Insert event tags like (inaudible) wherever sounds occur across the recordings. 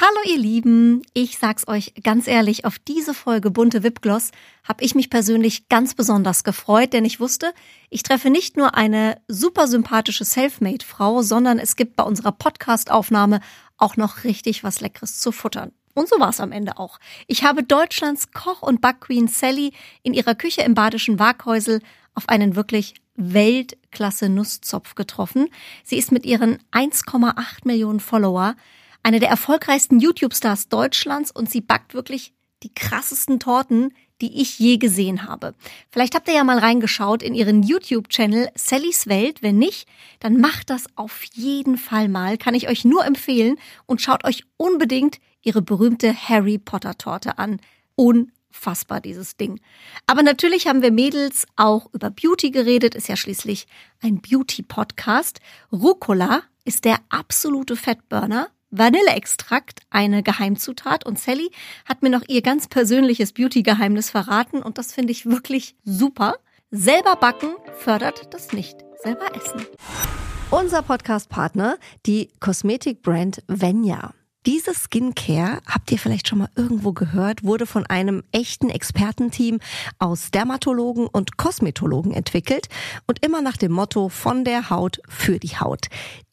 Hallo ihr Lieben, ich sag's euch ganz ehrlich, auf diese Folge bunte Wipgloss habe ich mich persönlich ganz besonders gefreut, denn ich wusste, ich treffe nicht nur eine super sympathische Selfmade Frau, sondern es gibt bei unserer Podcast Aufnahme auch noch richtig was leckeres zu futtern. Und so war's am Ende auch. Ich habe Deutschlands Koch und Backqueen Sally in ihrer Küche im badischen Waghäusel auf einen wirklich Weltklasse Nusszopf getroffen. Sie ist mit ihren 1,8 Millionen Follower eine der erfolgreichsten YouTube-Stars Deutschlands und sie backt wirklich die krassesten Torten, die ich je gesehen habe. Vielleicht habt ihr ja mal reingeschaut in ihren YouTube-Channel Sallys Welt. Wenn nicht, dann macht das auf jeden Fall mal. Kann ich euch nur empfehlen und schaut euch unbedingt ihre berühmte Harry Potter Torte an. Unfassbar, dieses Ding. Aber natürlich haben wir Mädels auch über Beauty geredet, ist ja schließlich ein Beauty-Podcast. Rucola ist der absolute Fettburner Vanilleextrakt eine Geheimzutat und Sally hat mir noch ihr ganz persönliches Beauty-Geheimnis verraten und das finde ich wirklich super. Selber backen fördert das nicht, selber essen. Unser Podcast-Partner, die Kosmetikbrand Venya. Diese Skincare, habt ihr vielleicht schon mal irgendwo gehört, wurde von einem echten Expertenteam aus Dermatologen und Kosmetologen entwickelt und immer nach dem Motto von der Haut für die Haut.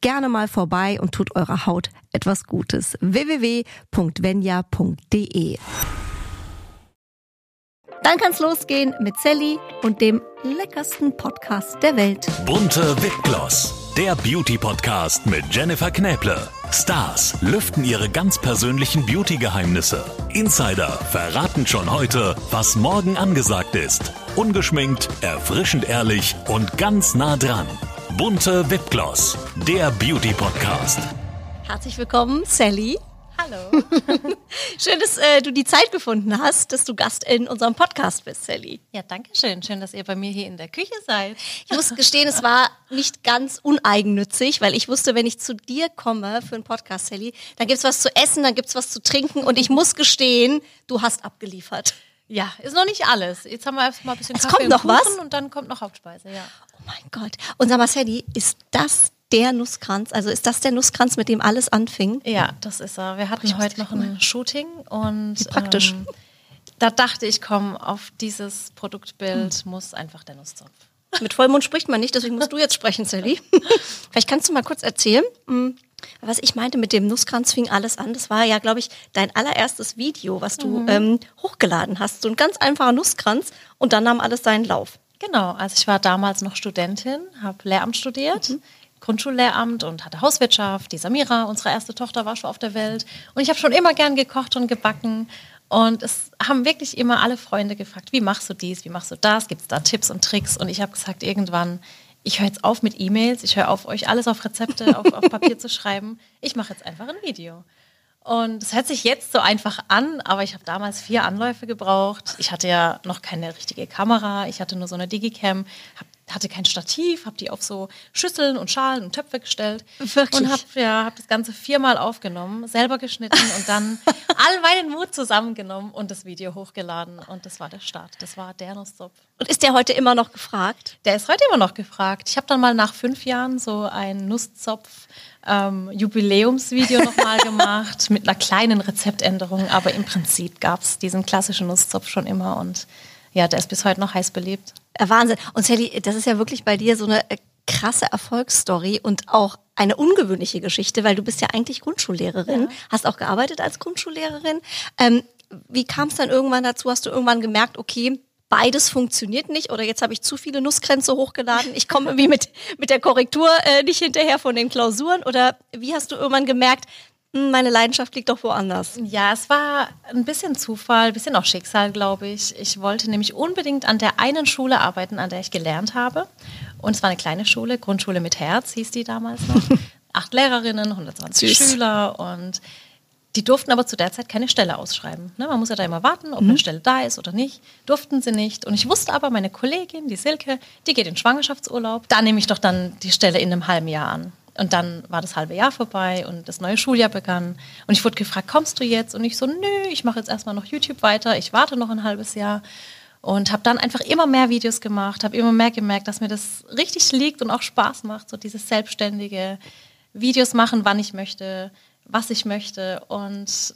gerne mal vorbei und tut eurer Haut etwas Gutes. www.venya.de Dann kann's losgehen mit Sally und dem leckersten Podcast der Welt. Bunte Wipgloss, der Beauty-Podcast mit Jennifer Knäble. Stars lüften ihre ganz persönlichen Beauty-Geheimnisse. Insider verraten schon heute, was morgen angesagt ist. Ungeschminkt, erfrischend ehrlich und ganz nah dran. Bunte Wipgloss, der Beauty-Podcast. Herzlich willkommen, Sally. Hallo. (laughs) Schön, dass äh, du die Zeit gefunden hast, dass du Gast in unserem Podcast bist, Sally. Ja, danke schön. Schön, dass ihr bei mir hier in der Küche seid. Ich muss gestehen, es war nicht ganz uneigennützig, weil ich wusste, wenn ich zu dir komme für einen Podcast, Sally, dann gibt's was zu essen, dann gibt's was zu trinken und ich muss gestehen, du hast abgeliefert. Ja, ist noch nicht alles. Jetzt haben wir erstmal ein bisschen Es Kaffee kommt noch und Kuchen was? und dann kommt noch Hauptspeise, ja. Oh mein Gott. Und sag mal, Sally, ist das der Nusskranz? Also ist das der Nusskranz, mit dem alles anfing? Ja, das ist er. Wir hatten heute noch ein Shooting und Wie praktisch. Ähm, da dachte ich, komm, auf dieses Produktbild Hm. muss einfach der Nusszopf. (laughs) Mit Vollmond spricht man nicht, deswegen musst du jetzt sprechen, Sally. (laughs) Vielleicht kannst du mal kurz erzählen, hm, was ich meinte mit dem Nusskranz fing alles an. Das war ja, glaube ich, dein allererstes Video, was du ähm, hochgeladen hast. So ein ganz einfacher Nusskranz und dann nahm alles seinen Lauf. Genau, also ich war damals noch Studentin, habe Lehramt studiert, Grundschullehramt und hatte Hauswirtschaft. Die Samira, unsere erste Tochter, war schon auf der Welt. Und ich habe schon immer gern gekocht und gebacken. Und es haben wirklich immer alle Freunde gefragt, wie machst du dies, wie machst du das, gibt es da Tipps und Tricks? Und ich habe gesagt, irgendwann, ich höre jetzt auf mit E-Mails, ich höre auf, euch alles auf Rezepte, auf, auf Papier zu schreiben. Ich mache jetzt einfach ein Video. Und es hört sich jetzt so einfach an, aber ich habe damals vier Anläufe gebraucht. Ich hatte ja noch keine richtige Kamera, ich hatte nur so eine Digicam, hab, hatte kein Stativ, habe die auf so Schüsseln und Schalen und Töpfe gestellt Wirklich? und habe ja, hab das Ganze viermal aufgenommen, selber geschnitten und dann (laughs) all meinen Mut zusammengenommen und das Video hochgeladen. Und das war der Start. Das war der Nusszopf. Und ist der heute immer noch gefragt? Der ist heute immer noch gefragt. Ich habe dann mal nach fünf Jahren so ein Nusszopf ähm, Jubiläumsvideo nochmal (laughs) gemacht mit einer kleinen Rezeptänderung, aber im Prinzip gab es diesen klassischen Nusszopf schon immer und ja, der ist bis heute noch heiß beliebt. Äh, Wahnsinn. Und Sally, das ist ja wirklich bei dir so eine äh, krasse Erfolgsstory und auch eine ungewöhnliche Geschichte, weil du bist ja eigentlich Grundschullehrerin, hast auch gearbeitet als Grundschullehrerin. Ähm, wie kam es dann irgendwann dazu? Hast du irgendwann gemerkt, okay, beides funktioniert nicht oder jetzt habe ich zu viele Nusskränze hochgeladen, ich komme irgendwie mit, mit der Korrektur äh, nicht hinterher von den Klausuren oder wie hast du irgendwann gemerkt, hm, meine Leidenschaft liegt doch woanders? Ja, es war ein bisschen Zufall, ein bisschen auch Schicksal, glaube ich. Ich wollte nämlich unbedingt an der einen Schule arbeiten, an der ich gelernt habe. Und es war eine kleine Schule, Grundschule mit Herz hieß die damals noch. (laughs) Acht Lehrerinnen, 120 Süß. Schüler und Die durften aber zu der Zeit keine Stelle ausschreiben. Ne? Man muss ja da immer warten, ob eine Stelle da ist oder nicht. Durften sie nicht. Und ich wusste aber, meine Kollegin, die Silke, die geht in Schwangerschaftsurlaub. Da nehme ich doch dann die Stelle in einem halben Jahr an. Und dann war das halbe Jahr vorbei und das neue Schuljahr begann. Und ich wurde gefragt, kommst du jetzt? Und ich so, nö, ich mache jetzt erstmal noch YouTube weiter. Ich warte noch ein halbes Jahr. Und habe dann einfach immer mehr Videos gemacht, habe immer mehr gemerkt, dass mir das richtig liegt und auch Spaß macht, so dieses selbstständige Videos machen, wann ich möchte, was ich möchte. Und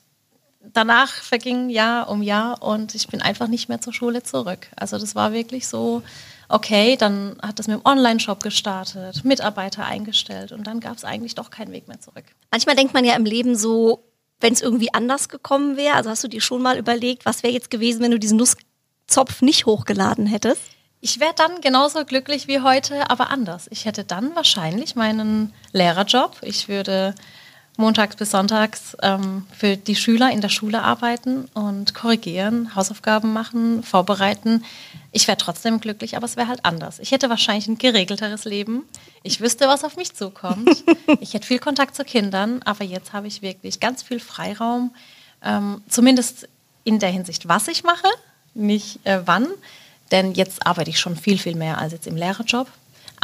danach verging Jahr um Jahr und ich bin einfach nicht mehr zur Schule zurück. Also das war wirklich so, okay, dann hat das mit dem Online-Shop gestartet, Mitarbeiter eingestellt und dann gab es eigentlich doch keinen Weg mehr zurück. Manchmal denkt man ja im Leben so, wenn es irgendwie anders gekommen wäre, also hast du dir schon mal überlegt, was wäre jetzt gewesen, wenn du diesen Nusszopf nicht hochgeladen hättest? Ich wäre dann genauso glücklich wie heute, aber anders. Ich hätte dann wahrscheinlich meinen Lehrerjob. Ich würde montags bis sonntags ähm, für die Schüler in der Schule arbeiten und korrigieren, Hausaufgaben machen, vorbereiten. Ich wäre trotzdem glücklich, aber es wäre halt anders. Ich hätte wahrscheinlich ein geregelteres Leben. Ich wüsste, was auf mich zukommt. (laughs) Ich hätte viel Kontakt zu Kindern, aber jetzt habe ich wirklich ganz viel Freiraum, ähm, zumindest in der Hinsicht, was ich mache, nicht äh, wann. Denn jetzt arbeite ich schon viel, viel mehr als jetzt im Lehrerjob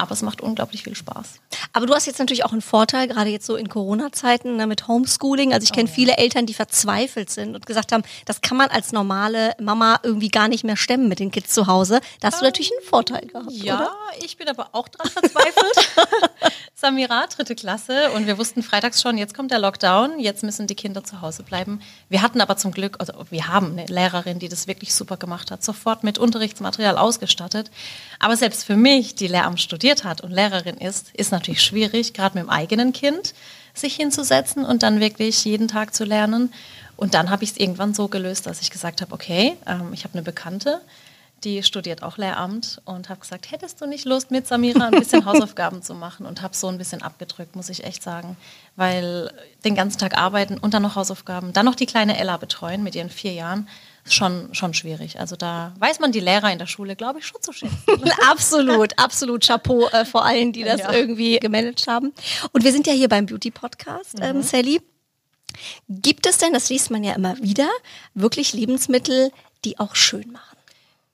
aber es macht unglaublich viel Spaß. Aber du hast jetzt natürlich auch einen Vorteil, gerade jetzt so in Corona-Zeiten ne, mit Homeschooling. Also ich kenne oh, ja. viele Eltern, die verzweifelt sind und gesagt haben, das kann man als normale Mama irgendwie gar nicht mehr stemmen mit den Kids zu Hause. Da hast ähm, du natürlich einen Vorteil gehabt. Ja, oder? ich bin aber auch dran verzweifelt. (laughs) Samira, dritte Klasse, und wir wussten freitags schon, jetzt kommt der Lockdown, jetzt müssen die Kinder zu Hause bleiben. Wir hatten aber zum Glück, also wir haben eine Lehrerin, die das wirklich super gemacht hat, sofort mit Unterrichtsmaterial ausgestattet. Aber selbst für mich, die Lehramt studiert hat und Lehrerin ist, ist natürlich schwierig, gerade mit dem eigenen Kind sich hinzusetzen und dann wirklich jeden Tag zu lernen. Und dann habe ich es irgendwann so gelöst, dass ich gesagt habe, okay, ähm, ich habe eine Bekannte, die studiert auch Lehramt und habe gesagt, hättest du nicht Lust mit Samira ein bisschen (laughs) Hausaufgaben zu machen und habe so ein bisschen abgedrückt, muss ich echt sagen, weil den ganzen Tag arbeiten und dann noch Hausaufgaben, dann noch die kleine Ella betreuen mit ihren vier Jahren, schon, schon schwierig. Also da weiß man die Lehrer in der Schule, glaube ich, schon zu schätzen. (laughs) (laughs) absolut, absolut Chapeau äh, vor allen, die das ja. irgendwie gemanagt haben. Und wir sind ja hier beim Beauty Podcast, ähm, mhm. Sally. Gibt es denn, das liest man ja immer wieder, wirklich Lebensmittel, die auch schön machen?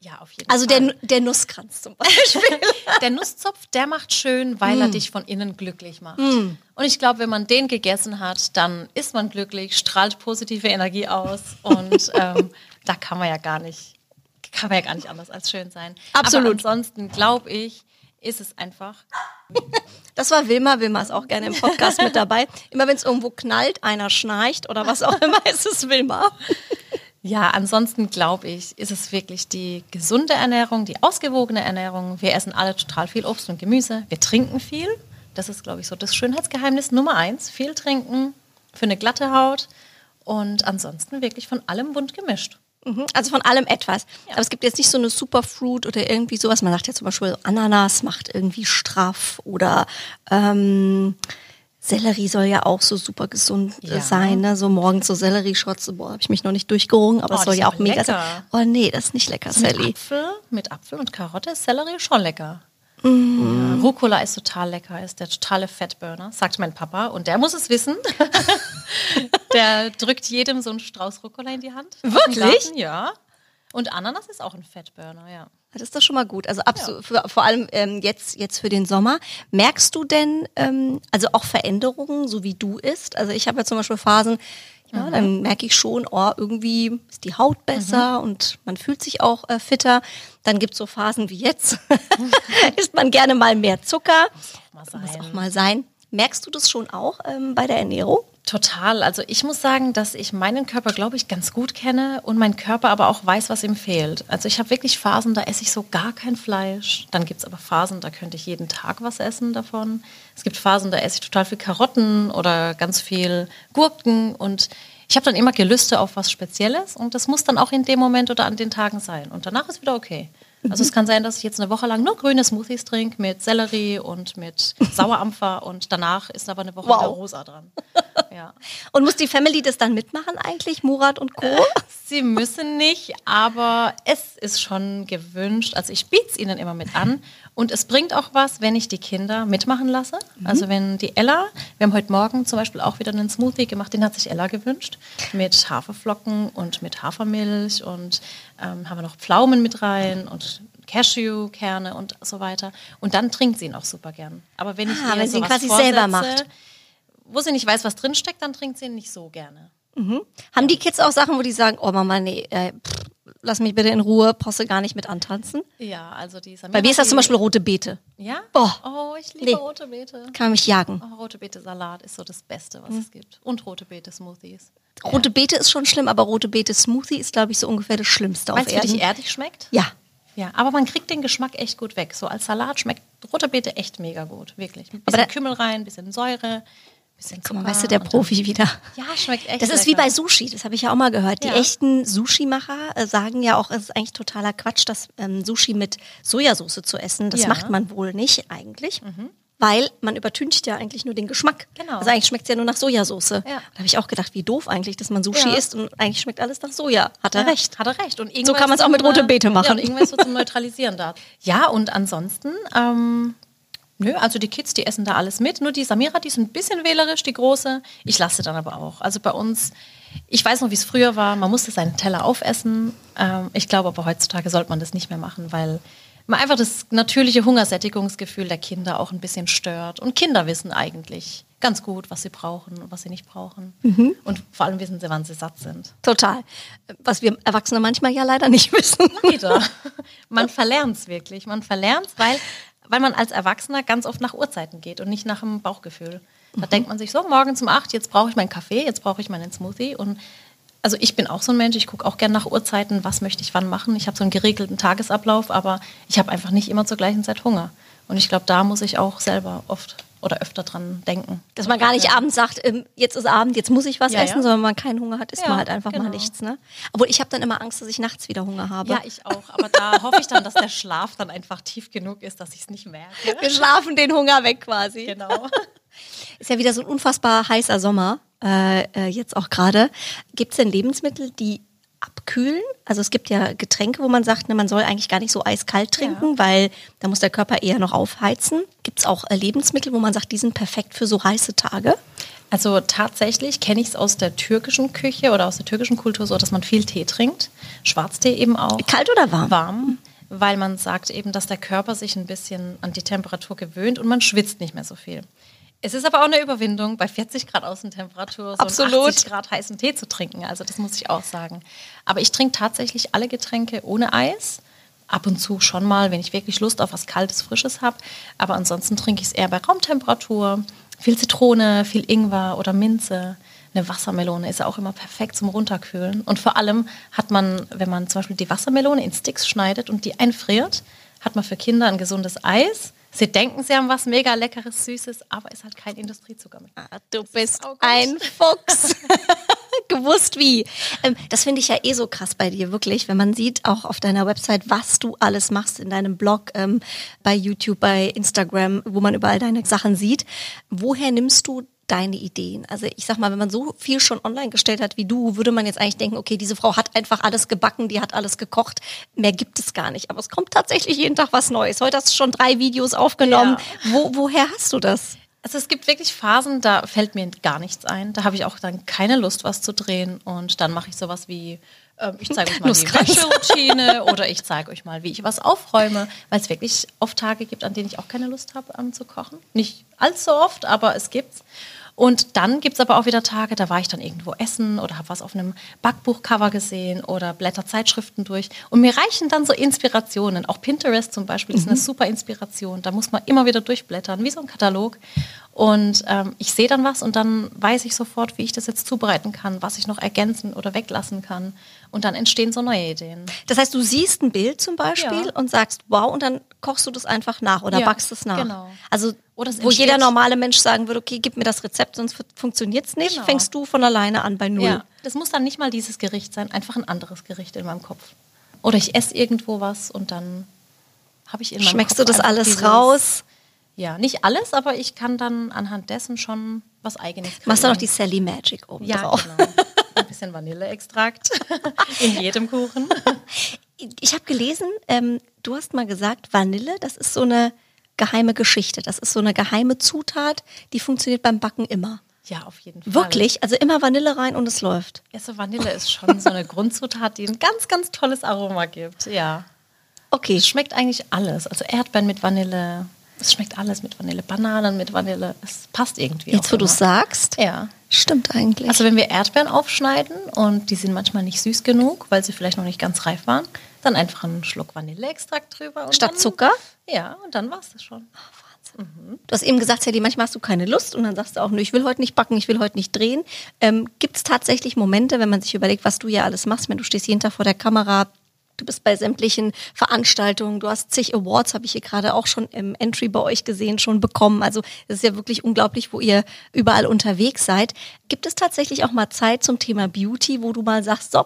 Ja, auf jeden also Fall. Also der, der Nusskranz zum Beispiel. (laughs) der Nusszopf, der macht schön, weil mm. er dich von innen glücklich macht. Mm. Und ich glaube, wenn man den gegessen hat, dann ist man glücklich, strahlt positive Energie aus und ähm, da kann man ja gar nicht, kann man ja gar nicht anders als schön sein. Absolut. Aber ansonsten glaube ich, ist es einfach. Das war Wilma. Wilma ist auch gerne im Podcast mit dabei. Immer wenn es irgendwo knallt, einer schnarcht oder was auch immer, ist es Wilma. Ja, ansonsten glaube ich, ist es wirklich die gesunde Ernährung, die ausgewogene Ernährung. Wir essen alle total viel Obst und Gemüse. Wir trinken viel. Das ist, glaube ich, so das Schönheitsgeheimnis Nummer eins. Viel trinken für eine glatte Haut und ansonsten wirklich von allem bunt gemischt. Mhm, also von allem etwas. Ja. Aber es gibt jetzt nicht so eine Superfruit oder irgendwie sowas. Man sagt ja zum Beispiel, Ananas macht irgendwie straff oder ähm, Sellerie soll ja auch so super gesund äh, ja. sein, ne? So morgens so Sellerie-Shots, boah, habe ich mich noch nicht durchgerungen, aber es oh, soll ja auch mega lecker. sein. Oh nee, das ist nicht lecker, Sally. Mit Apfel, mit Apfel und Karotte ist Sellerie schon lecker. Ja, Rucola ist total lecker, ist der totale Fettburner, sagt mein Papa. Und der muss es wissen. (laughs) (laughs) der drückt jedem so einen Strauß Rucola in die Hand. Wirklich? Ja. Und Ananas ist auch ein Fettburner, ja. Das ist doch schon mal gut. Also absolut, ja. für, vor allem ähm, jetzt, jetzt für den Sommer. Merkst du denn ähm, also auch Veränderungen, so wie du isst? Also ich habe ja zum Beispiel Phasen, ja, mhm. dann merke ich schon, oh, irgendwie ist die Haut besser mhm. und man fühlt sich auch äh, fitter. Dann gibt es so Phasen wie jetzt. (laughs) isst man gerne mal mehr Zucker. Muss auch mal sein. Muss auch mal sein. Merkst du das schon auch ähm, bei der Ernährung? Total. Also ich muss sagen, dass ich meinen Körper, glaube ich, ganz gut kenne und mein Körper aber auch weiß, was ihm fehlt. Also ich habe wirklich Phasen, da esse ich so gar kein Fleisch. Dann gibt es aber Phasen, da könnte ich jeden Tag was essen davon. Es gibt Phasen, da esse ich total viel Karotten oder ganz viel Gurken und ich habe dann immer Gelüste auf was Spezielles und das muss dann auch in dem Moment oder an den Tagen sein. Und danach ist wieder okay. Also es kann sein, dass ich jetzt eine Woche lang nur grüne Smoothies trinke mit Sellerie und mit Sauerampfer (laughs) und danach ist aber eine Woche wow. Rosa dran. ja. Und muss die Family das dann mitmachen eigentlich, Murat und Co.? Sie müssen nicht, aber es ist schon gewünscht. Also ich biete es ihnen immer mit an. Und es bringt auch was, wenn ich die Kinder mitmachen lasse. Also wenn die Ella, wir haben heute Morgen zum Beispiel auch wieder einen Smoothie gemacht, den hat sich Ella gewünscht. Mit Haferflocken und mit Hafermilch und ähm, haben wir noch Pflaumen mit rein und Cashewkerne und so weiter. Und dann trinkt sie ihn auch super gern. Aber wenn ich Ah, ihr wenn sie ihn quasi selber macht. Wo sie nicht weiß, was drinsteckt, dann trinkt sie ihn nicht so gerne. Haben die Kids auch Sachen, wo die sagen, oh Mama, nee, äh, pff, lass mich bitte in Ruhe, du gar nicht mit antanzen? Ja, also die Samira, Bei mir ist das zum Beispiel rote Beete. Ja? Boah. Oh, ich liebe Nee. rote Beete. Kann man mich jagen. Oh, rote Beete Salat ist so das Beste, was Mhm. es gibt. Und rote Beete Smoothies. Rote Beete ist schon schlimm, aber rote Beete Smoothie ist, glaube ich, so ungefähr das Schlimmste Weil auf es für dich Erden. erdig schmeckt? Ja. Ja, aber man kriegt den Geschmack echt gut weg. So als Salat schmeckt rote Beete echt mega gut, wirklich. Ein bisschen da- Kümmel rein, ein bisschen Säure, bisschen. Guck mal, weißt du, der Profi wieder. Ja, schmeckt echt Das ist wie lecker. bei Sushi, das habe ich ja auch mal gehört. Die Ja. echten Sushi-Macher äh, sagen ja auch, es ist eigentlich totaler Quatsch, das ähm, Sushi mit Sojasauce zu essen. Das Ja. macht man wohl nicht eigentlich. Weil man übertüncht ja eigentlich nur den Geschmack. Genau. Also eigentlich schmeckt es ja nur nach Sojasauce. Ja. Da habe ich auch gedacht, wie doof eigentlich, dass man Sushi Ja. isst und eigentlich schmeckt alles nach Soja. Hat er Ja, recht. Hat er recht. Und So kann man's auch mit rote Beete machen. Ja, und irgendwas so zum Neutralisieren da. (laughs) Ja, und ansonsten, ähm, nö, also die Kids, die essen da alles mit. Nur die Samira, die ist ein bisschen wählerisch, die große. Ich lasse dann aber auch. Also bei uns, ich weiß noch, wie es früher war, man musste seinen Teller aufessen. Ähm, ich glaube aber heutzutage sollte man das nicht mehr machen, weil man einfach das natürliche Hungersättigungsgefühl der Kinder auch ein bisschen stört. Und Kinder wissen eigentlich ganz gut, was sie brauchen und was sie nicht brauchen. Mhm. Und vor allem wissen sie, wann sie satt sind. Total. Was wir Erwachsene manchmal ja leider nicht (laughs) wissen. Leider. Man verlernt es wirklich. Man verlernt es, weil, weil man als Erwachsener ganz oft nach Uhrzeiten geht und nicht nach dem Bauchgefühl. Da denkt man sich so, morgens um acht, jetzt brauche ich meinen Kaffee, jetzt brauche ich meinen Smoothie. Und also ich bin auch so ein Mensch, ich gucke auch gerne nach Uhrzeiten, was möchte ich wann machen. Ich habe so einen geregelten Tagesablauf, aber ich habe einfach nicht immer zur gleichen Zeit Hunger. Und ich glaube, da muss ich auch selber oft oder öfter dran denken. Dass man gar nicht abends sagt, ähm, jetzt ist Abend, jetzt muss ich was Ja, essen, ja. sondern wenn man keinen Hunger hat, isst Ja, man halt einfach mal genau. nichts. Ne? Obwohl ich habe dann immer Angst, dass ich nachts wieder Hunger habe. Ja, ich auch. Aber da hoffe ich dann, dass der Schlaf dann einfach tief genug ist, dass ich es nicht merke. Wir schlafen den Hunger weg quasi. Genau. (laughs) Ist ja wieder so ein unfassbar heißer Sommer, äh, äh, jetzt auch gerade. Gibt es denn Lebensmittel, die abkühlen? Also es gibt ja Getränke, wo man sagt, ne, man soll eigentlich gar nicht so eiskalt trinken, weil da muss der Körper eher noch aufheizen. Gibt es auch äh, Lebensmittel, wo man sagt, die sind perfekt für so heiße Tage? Also tatsächlich kenne ich es aus der türkischen Küche oder aus der türkischen Kultur so, dass man viel Tee trinkt. Schwarztee eben auch. Kalt oder warm? Warm, weil man sagt eben, dass der Körper sich ein bisschen an die Temperatur gewöhnt und man schwitzt nicht mehr so viel. Es ist aber auch eine Überwindung, bei 40 Grad Außentemperatur so Absolut. einen 80 Grad heißen Tee zu trinken. Also das muss ich auch sagen. Aber ich trinke tatsächlich alle Getränke ohne Eis. Ab und zu schon mal, wenn ich wirklich Lust auf was Kaltes, Frisches habe. Aber ansonsten trinke ich es eher bei Raumtemperatur. Viel Zitrone, viel Ingwer oder Minze. Eine Wassermelone ist ja auch immer perfekt zum Runterkühlen. Und vor allem hat man, wenn man zum Beispiel die Wassermelone in Sticks schneidet und die einfriert, hat man für Kinder ein gesundes Eis. Sie denken, sie haben was mega leckeres, süßes, aber ist halt kein Industriezucker mit. Ah, Du bist ein Fuchs. (laughs) Gewusst wie. Ähm, das finde ich ja eh so krass bei dir, wirklich, wenn man sieht auch auf deiner Website, was du alles machst in deinem Blog, ähm, bei YouTube, bei Instagram, wo man überall deine Sachen sieht. Woher nimmst du deine Ideen? Also ich sag mal, wenn man so viel schon online gestellt hat wie du, würde man jetzt eigentlich denken, okay, diese Frau hat einfach alles gebacken, die hat alles gekocht. Mehr gibt es gar nicht. Aber es kommt tatsächlich jeden Tag was Neues. Heute hast du schon drei Videos aufgenommen. Wo, woher hast du das? Also es gibt wirklich Phasen, da fällt mir gar nichts ein. Da habe ich auch dann keine Lust, was zu drehen. Und dann mache ich sowas wie, ähm, ich zeige euch mal die. Wäscheroutine (laughs) oder ich zeige euch mal, wie ich was aufräume. Weil es wirklich oft Tage gibt, an denen ich auch keine Lust habe, ähm, zu kochen. Nicht allzu oft, aber es gibt's. Und dann gibt es aber auch wieder Tage, da war ich dann irgendwo essen oder habe was auf einem Backbuchcover gesehen oder blätter Zeitschriften durch. Und mir reichen dann so Inspirationen. Auch Pinterest zum Beispiel ist eine super Inspiration. Da muss man immer wieder durchblättern, wie so ein Katalog. Und ähm, ich sehe dann was und dann weiß ich sofort, wie ich das jetzt zubereiten kann, was ich noch ergänzen oder weglassen kann. Und dann entstehen so neue Ideen. Das heißt, du siehst ein Bild zum Beispiel Ja. und sagst, wow, und dann kochst du das einfach nach oder Ja, backst es nach. genau. Also, Oder wo jeder normale Mensch sagen würde, okay, gib mir das Rezept, sonst funktioniert es nicht, Genau. fängst du von alleine an bei Null. Ja, das muss dann nicht mal dieses Gericht sein, einfach ein anderes Gericht in meinem Kopf. Oder ich esse irgendwo was und dann habe ich in meinem Schmeckst Kopf du das alles raus? Ja, nicht alles, aber ich kann dann anhand dessen schon was eigenes kreieren. Machst du noch die Sally Magic oben Ja, drauf? genau. Ein bisschen Vanilleextrakt (laughs) in jedem Kuchen. Ich habe gelesen, ähm, du hast mal gesagt, Vanille, das ist so eine geheime Geschichte. Das ist so eine geheime Zutat, die funktioniert beim Backen immer. Ja, auf jeden Fall. Wirklich? Also immer Vanille rein und es läuft. Ja, so Vanille ist schon so eine Grundzutat, die ein ganz, ganz tolles Aroma gibt. Ja. Okay. Es schmeckt eigentlich alles. Also Erdbeeren mit Vanille. Es schmeckt alles mit Vanille. Bananen mit Vanille. Es passt irgendwie. Jetzt, wo du sagst, Ja. stimmt eigentlich. Also wenn wir Erdbeeren aufschneiden und die sind manchmal nicht süß genug, weil sie vielleicht noch nicht ganz reif waren, dann einfach einen Schluck Vanilleextrakt drüber. Und Statt dann, Zucker? Ja, und dann war es das schon. Du hast eben gesagt, Sally, manchmal hast du keine Lust und dann sagst du auch, nö, ich will heute nicht backen, ich will heute nicht drehen. Ähm, Gibt es tatsächlich Momente, wenn man sich überlegt, was du ja alles machst, wenn du stehst jeden Tag vor der Kamera, du bist bei sämtlichen Veranstaltungen, du hast zig Awards, habe ich hier gerade auch schon im Entry bei euch gesehen, schon bekommen. Also es ist ja wirklich unglaublich, wo ihr überall unterwegs seid. Gibt es tatsächlich auch mal Zeit zum Thema Beauty, wo du mal sagst, so,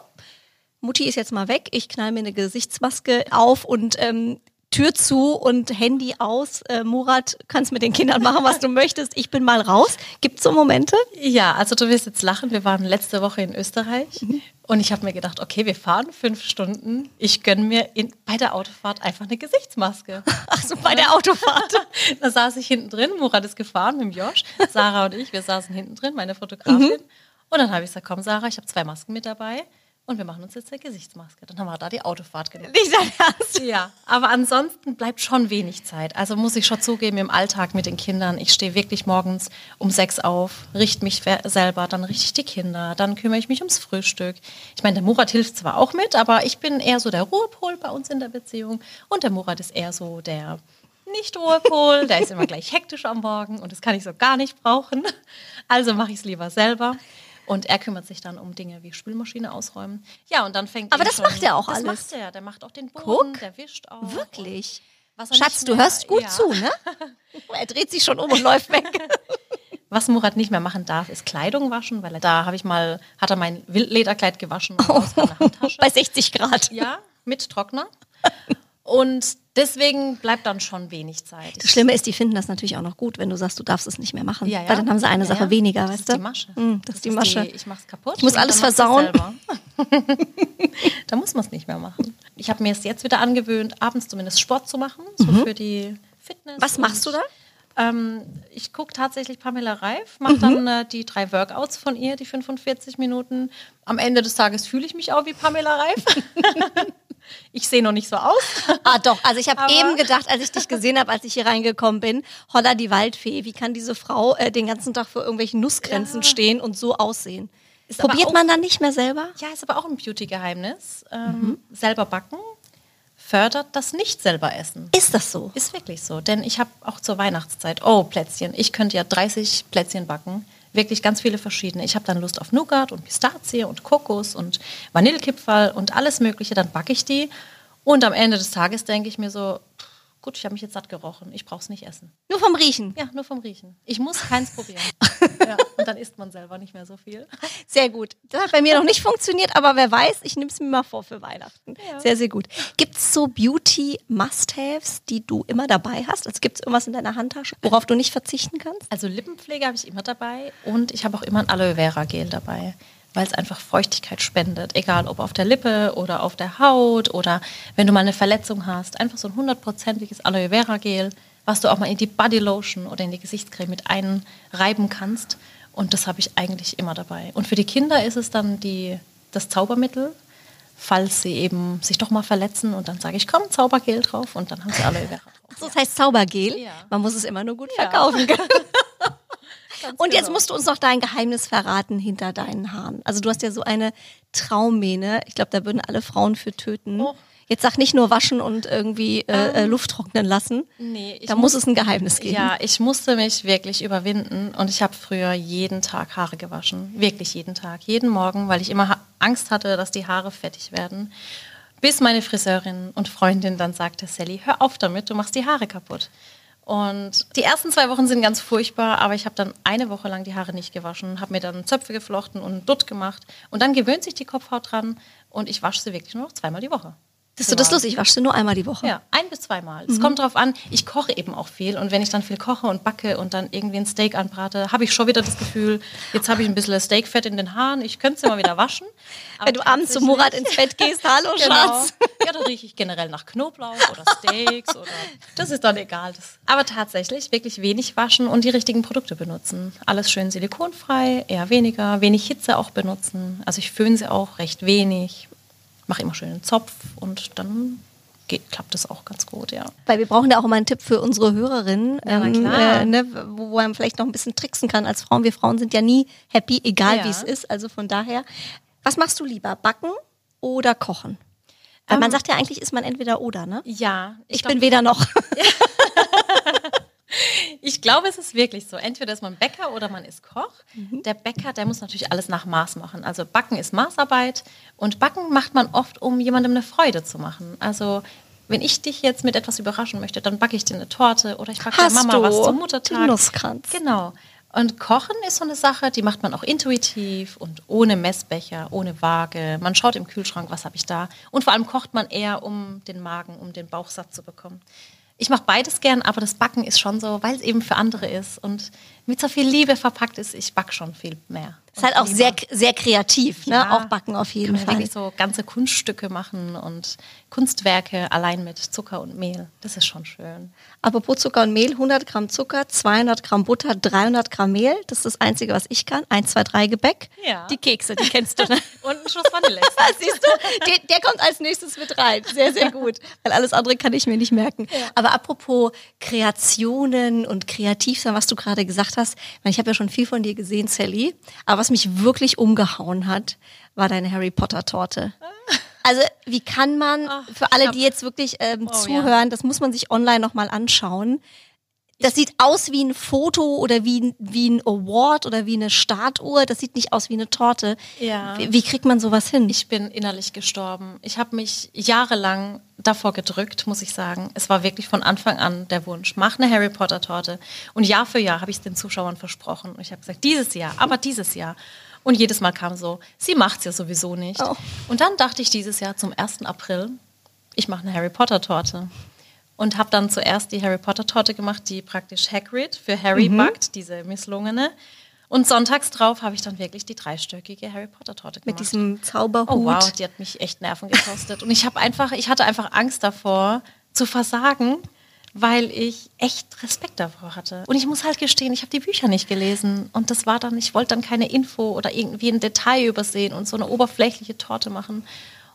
Mutti ist jetzt mal weg, ich knall mir eine Gesichtsmaske auf und ähm, Tür zu und Handy aus. Äh, Murat, kannst mit den Kindern machen, was du (laughs) möchtest. Ich bin mal raus. Gibt's so Momente? Ja, also du wirst jetzt lachen. Wir waren letzte Woche in Österreich und ich habe mir gedacht, okay, wir fahren fünf Stunden. Ich gönne mir in, bei der Autofahrt einfach eine Gesichtsmaske. (laughs) Ach so, bei der Autofahrt. (laughs) da saß ich hinten drin, Murat ist gefahren mit dem Josh, Sarah und ich, wir saßen hinten drin, meine Fotografin. Und dann habe ich gesagt, komm Sarah, ich habe zwei Masken mit dabei und wir machen uns jetzt eine Gesichtsmaske. Dann haben wir da die Autofahrt genommen. Nicht dein Ernst. Ja, aber ansonsten bleibt schon wenig Zeit. Also muss ich schon zugeben, im Alltag mit den Kindern, ich stehe wirklich morgens um sechs auf, richte mich selber, dann richte ich die Kinder, dann kümmere ich mich ums Frühstück. Ich meine, der Murat hilft zwar auch mit, aber ich bin eher so der Ruhepol bei uns in der Beziehung und der Murat ist eher so der nicht Ruhepol, der ist immer gleich hektisch am Morgen und das kann ich so gar nicht brauchen. Also mache ich es lieber selber. Und er kümmert sich dann um Dinge wie Spülmaschine ausräumen. Ja, und dann fängt Aber das schon, macht er auch das alles. macht er. Der macht auch den Boden, Guck. der wischt auch. Wirklich. Was Schatz, nicht du mehr- hörst gut ja. zu, ne? (laughs) Er dreht sich schon um und läuft weg. (laughs) Was Murat nicht mehr machen darf, ist Kleidung waschen, weil er, da habe ich mal, hat er mein Wildlederkleid gewaschen Handtasche. (laughs) Bei 60 Grad. Ja, mit Trockner. Und deswegen bleibt dann schon wenig Zeit. Das Schlimme ist, die finden das natürlich auch noch gut, wenn du sagst, du darfst es nicht mehr machen. Ja, ja. Weil dann haben sie eine Ja, Sache weniger, das weißt ist du? Die Masche. Mm, das, ist die Masche. ich mach's kaputt. Ich muss alles versauen. (laughs) da muss man es nicht mehr machen. Ich habe mir es jetzt wieder angewöhnt, abends zumindest Sport zu machen, so für die Fitness. Mhm. Was machst du da? Ähm, ich gucke tatsächlich Pamela Reif, mache Mhm. dann äh, die drei Workouts von ihr, die 45 Minuten. Am Ende des Tages fühle ich mich auch wie Pamela Reif. (laughs) ich sehe noch nicht so aus. (laughs) Ah, doch. Also ich habe eben gedacht, als ich dich gesehen habe, als ich hier reingekommen bin, Holla die Waldfee, wie kann diese Frau äh, den ganzen Tag vor irgendwelchen Nussgrenzen Ja. stehen und so aussehen? Ist Probiert auch- man dann nicht mehr selber? Ja, ist aber auch ein Beauty-Geheimnis. Ähm, Selber backen fördert das nicht selber essen. Ist das so? Ist wirklich so, denn ich habe auch zur Weihnachtszeit, oh Plätzchen, ich könnte ja 30 Plätzchen backen, wirklich ganz viele verschiedene. Ich habe dann Lust auf Nougat und Pistazie und Kokos und Vanillekipferl und alles mögliche, dann backe ich die und am Ende des Tages denke ich mir so, gut, ich habe mich jetzt satt gerochen, ich brauche es nicht essen. Nur vom Riechen. Ja, nur vom Riechen. Ich muss keins probieren. (laughs) ja, und dann isst man selber nicht mehr so viel. Sehr gut. Das hat bei mir noch nicht funktioniert, aber wer weiß, ich nehme es mir mal vor für Weihnachten. Sehr, sehr gut. Gibt es so Beauty-Must-Haves, die du immer dabei hast? Also gibt es irgendwas in deiner Handtasche, worauf du nicht verzichten kannst? Also Lippenpflege habe ich immer dabei und ich habe auch immer ein Aloe Vera Gel dabei, weil es einfach Feuchtigkeit spendet, egal ob auf der Lippe oder auf der Haut oder wenn du mal eine Verletzung hast, einfach so ein hundertprozentiges Aloe Vera Gel, was du auch mal in die Body Lotion oder in die Gesichtscreme mit einreiben kannst und das habe ich eigentlich immer dabei. Und für die Kinder ist es dann die, das Zaubermittel, falls sie eben sich doch mal verletzen und dann sage ich, komm, Zaubergel drauf und dann haben sie Aloe Vera drauf. So, das heißt Zaubergel. Ja. Man muss es immer nur gut Ja. verkaufen können. (laughs) (laughs) Und jetzt genau. musst du uns noch dein Geheimnis verraten hinter deinen Haaren. Also du hast ja so eine Traummähne. Ich glaube, da würden alle Frauen für töten. Oh. Jetzt sag nicht nur waschen und irgendwie äh, äh, Luft trocknen lassen. Nee, da muss es ein Geheimnis geben. Ja, ich musste mich wirklich überwinden und ich habe früher jeden Tag Haare gewaschen. Wirklich jeden Tag, jeden Morgen, weil ich immer ha Angst hatte, dass die Haare fettig werden. Bis meine Friseurin und Freundin dann sagte, Sally, hör auf damit, du machst die Haare kaputt. Und die ersten zwei Wochen sind ganz furchtbar, aber ich habe dann eine Woche lang die Haare nicht gewaschen, habe mir dann Zöpfe geflochten und Dutt gemacht. Und dann gewöhnt sich die Kopfhaut dran und ich wasche sie wirklich nur noch zweimal die Woche. Das ist so das lustig, waschst du nur einmal die Woche? Ja, ein bis zweimal. Es kommt drauf an, ich koche eben auch viel und wenn ich dann viel koche und backe und dann irgendwie ein Steak anbrate, habe ich schon wieder das Gefühl, jetzt habe ich ein bisschen Steakfett in den Haaren, ich könnte es immer wieder waschen. (laughs) Wenn du abends zu Murat ins Bett gehst, hallo (laughs) genau. Schatz. Ja, da rieche ich generell nach Knoblauch oder Steaks oder das ist dann egal. Das. Aber tatsächlich wirklich wenig waschen und die richtigen Produkte benutzen. Alles schön silikonfrei, eher weniger, wenig Hitze auch benutzen. Also ich föhne sie auch recht wenig, mache immer schön einen Zopf und dann geht, klappt das auch ganz gut, ja. Weil wir brauchen da auch immer einen Tipp für unsere Hörerinnen, Ja, ähm, äh, ne, wo man vielleicht noch ein bisschen tricksen kann als Frauen. Wir Frauen sind ja nie happy, egal Ja. wie es ist. Also von daher, was machst du lieber, backen oder kochen? Weil man Ähm, sagt ja eigentlich, ist man entweder oder, ne? Ja, Ich, glaub, bin weder noch. (laughs) (laughs) Ich glaube, es ist wirklich so. Entweder ist man Bäcker oder man ist Koch. Mhm. Der Bäcker, der muss natürlich alles nach Maß machen. Also Backen ist Maßarbeit und Backen macht man oft, um jemandem eine Freude zu machen. Also wenn ich dich jetzt mit etwas überraschen möchte, dann backe ich dir eine Torte oder ich backe der Mama du was zum Muttertag. Nusskranz. Genau. Und Kochen ist so eine Sache, die macht man auch intuitiv und ohne Messbecher, ohne Waage. Man schaut im Kühlschrank, was habe ich da. Und vor allem kocht man eher, um den Magen, um den Bauch satt zu bekommen. Ich mache beides gern, aber das Backen ist schon so, weil es eben für andere ist. Und mit so viel Liebe verpackt ist, ich backe schon viel mehr. Ist halt auch sehr, sehr kreativ, ne? Ja. Auch backen auf jeden Kann Fall. wirklich so ganze Kunststücke machen und Kunstwerke allein mit Zucker und Mehl. Das ist schon schön. Apropos Zucker und Mehl, 100 Gramm Zucker, 200 Gramm Butter, 300 Gramm Mehl. Das ist das Einzige, was ich kann. 1, 2, 3 Gebäck. Ja. Die Kekse, die kennst du, ne? (laughs) Und ein Schuss Vanille. (laughs) Siehst du, der, der kommt als nächstes mit rein. Sehr, sehr gut. Weil alles andere kann ich mir nicht merken. Aber apropos Kreationen und kreativ sein, was du gerade gesagt hast. Ich habe ja schon viel von dir gesehen, Sally. Aber was mich wirklich umgehauen hat, war deine Harry Potter Torte. Also wie kann man, Ach, für alle, die jetzt wirklich ähm, Oh, zuhören, das muss man sich online nochmal anschauen. Das sieht aus wie ein Foto oder wie, ein- wie ein Award oder wie eine Startuhr. Das sieht nicht aus wie eine Torte. Ja. Wie, wie kriegt man sowas hin? Ich bin innerlich gestorben. Ich habe mich jahrelang davor gedrückt, muss ich sagen. Es war wirklich von Anfang an der Wunsch, mach eine Harry Potter Torte. Und Jahr für Jahr habe ich es den Zuschauern versprochen. Und ich habe gesagt, dieses Jahr, aber dieses Jahr. Und jedes Mal kam so, sie macht's ja sowieso nicht. Oh. Und dann dachte ich dieses Jahr zum 1. April, ich mache eine Harry Potter Torte. Und habe dann zuerst die Harry Potter Torte gemacht, die praktisch Hagrid für Harry backt, diese misslungene. Und sonntags drauf habe ich dann wirklich die dreistöckige Harry Potter Torte gemacht. Mit diesem Zauberhut. Oh wow, die hat mich echt Nerven gekostet. Und ich habe einfach, ich hatte einfach Angst davor zu versagen, weil ich echt Respekt davor hatte. Und ich muss halt gestehen, ich habe die Bücher nicht gelesen. Und das war dann, ich wollte dann keine Info oder irgendwie ein Detail übersehen und so eine oberflächliche Torte machen.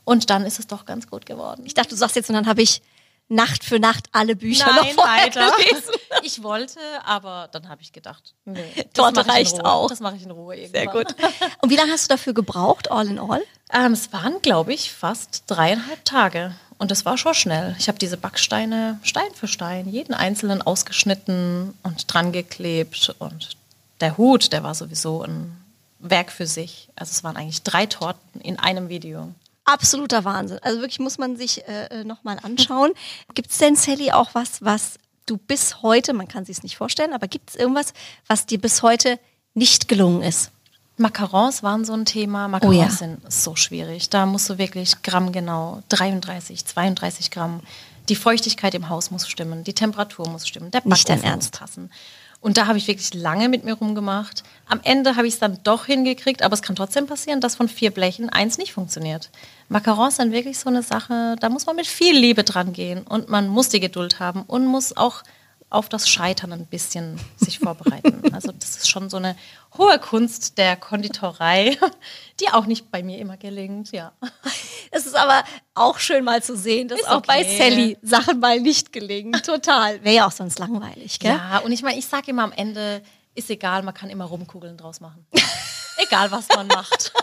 Und dann ist es doch ganz gut geworden. Ich dachte, du sagst jetzt, und dann habe ich Nacht für Nacht alle Bücher noch Nein, vorher weiter. gelesen. (laughs) Ich wollte, aber dann habe ich gedacht, nee, Torte (laughs) reicht auch. Das mache ich in Ruhe Sehr irgendwann. gut. Und wie lange hast du dafür gebraucht, all in all? Ähm, es waren, glaube ich, fast dreieinhalb Tage. Und das war schon schnell. Ich habe diese Backsteine Stein für Stein, jeden einzelnen ausgeschnitten und dran geklebt. Und der Hut, der war sowieso ein Werk für sich. Also es waren eigentlich drei Torten in einem Video. Absoluter Wahnsinn. Also wirklich muss man sich äh, nochmal anschauen. (laughs) Gibt es denn, Sally, auch was, was du bis heute, man kann sich es nicht vorstellen, aber gibt es irgendwas, was dir bis heute nicht gelungen ist? Macarons waren so ein Thema. Macarons Oh ja. sind so schwierig. Da musst du wirklich grammgenau 33, 32 Gramm. Die Feuchtigkeit im Haus muss stimmen, die Temperatur muss stimmen, der Backofen muss Ernst. passen. Und da habe ich wirklich lange mit mir rumgemacht. Am Ende habe ich es dann doch hingekriegt, aber es kann trotzdem passieren, dass von vier Blechen eins nicht funktioniert. Macarons sind wirklich so eine Sache, da muss man mit viel Liebe dran gehen und man muss die Geduld haben und muss auch auf das Scheitern ein bisschen sich vorbereiten. (laughs) Also das ist schon so eine hohe Kunst der Konditorei, (laughs) die auch nicht bei mir immer gelingt, ja. Es ist aber auch schön mal zu sehen, dass Ist auch bei okay. Sally Sachen mal nicht gelingen. (laughs) Total. Wäre ja auch sonst langweilig, gell? Ja, und ich meine, ich sage immer am Ende, ist egal, man kann immer Rumkugeln draus machen. egal, was man macht.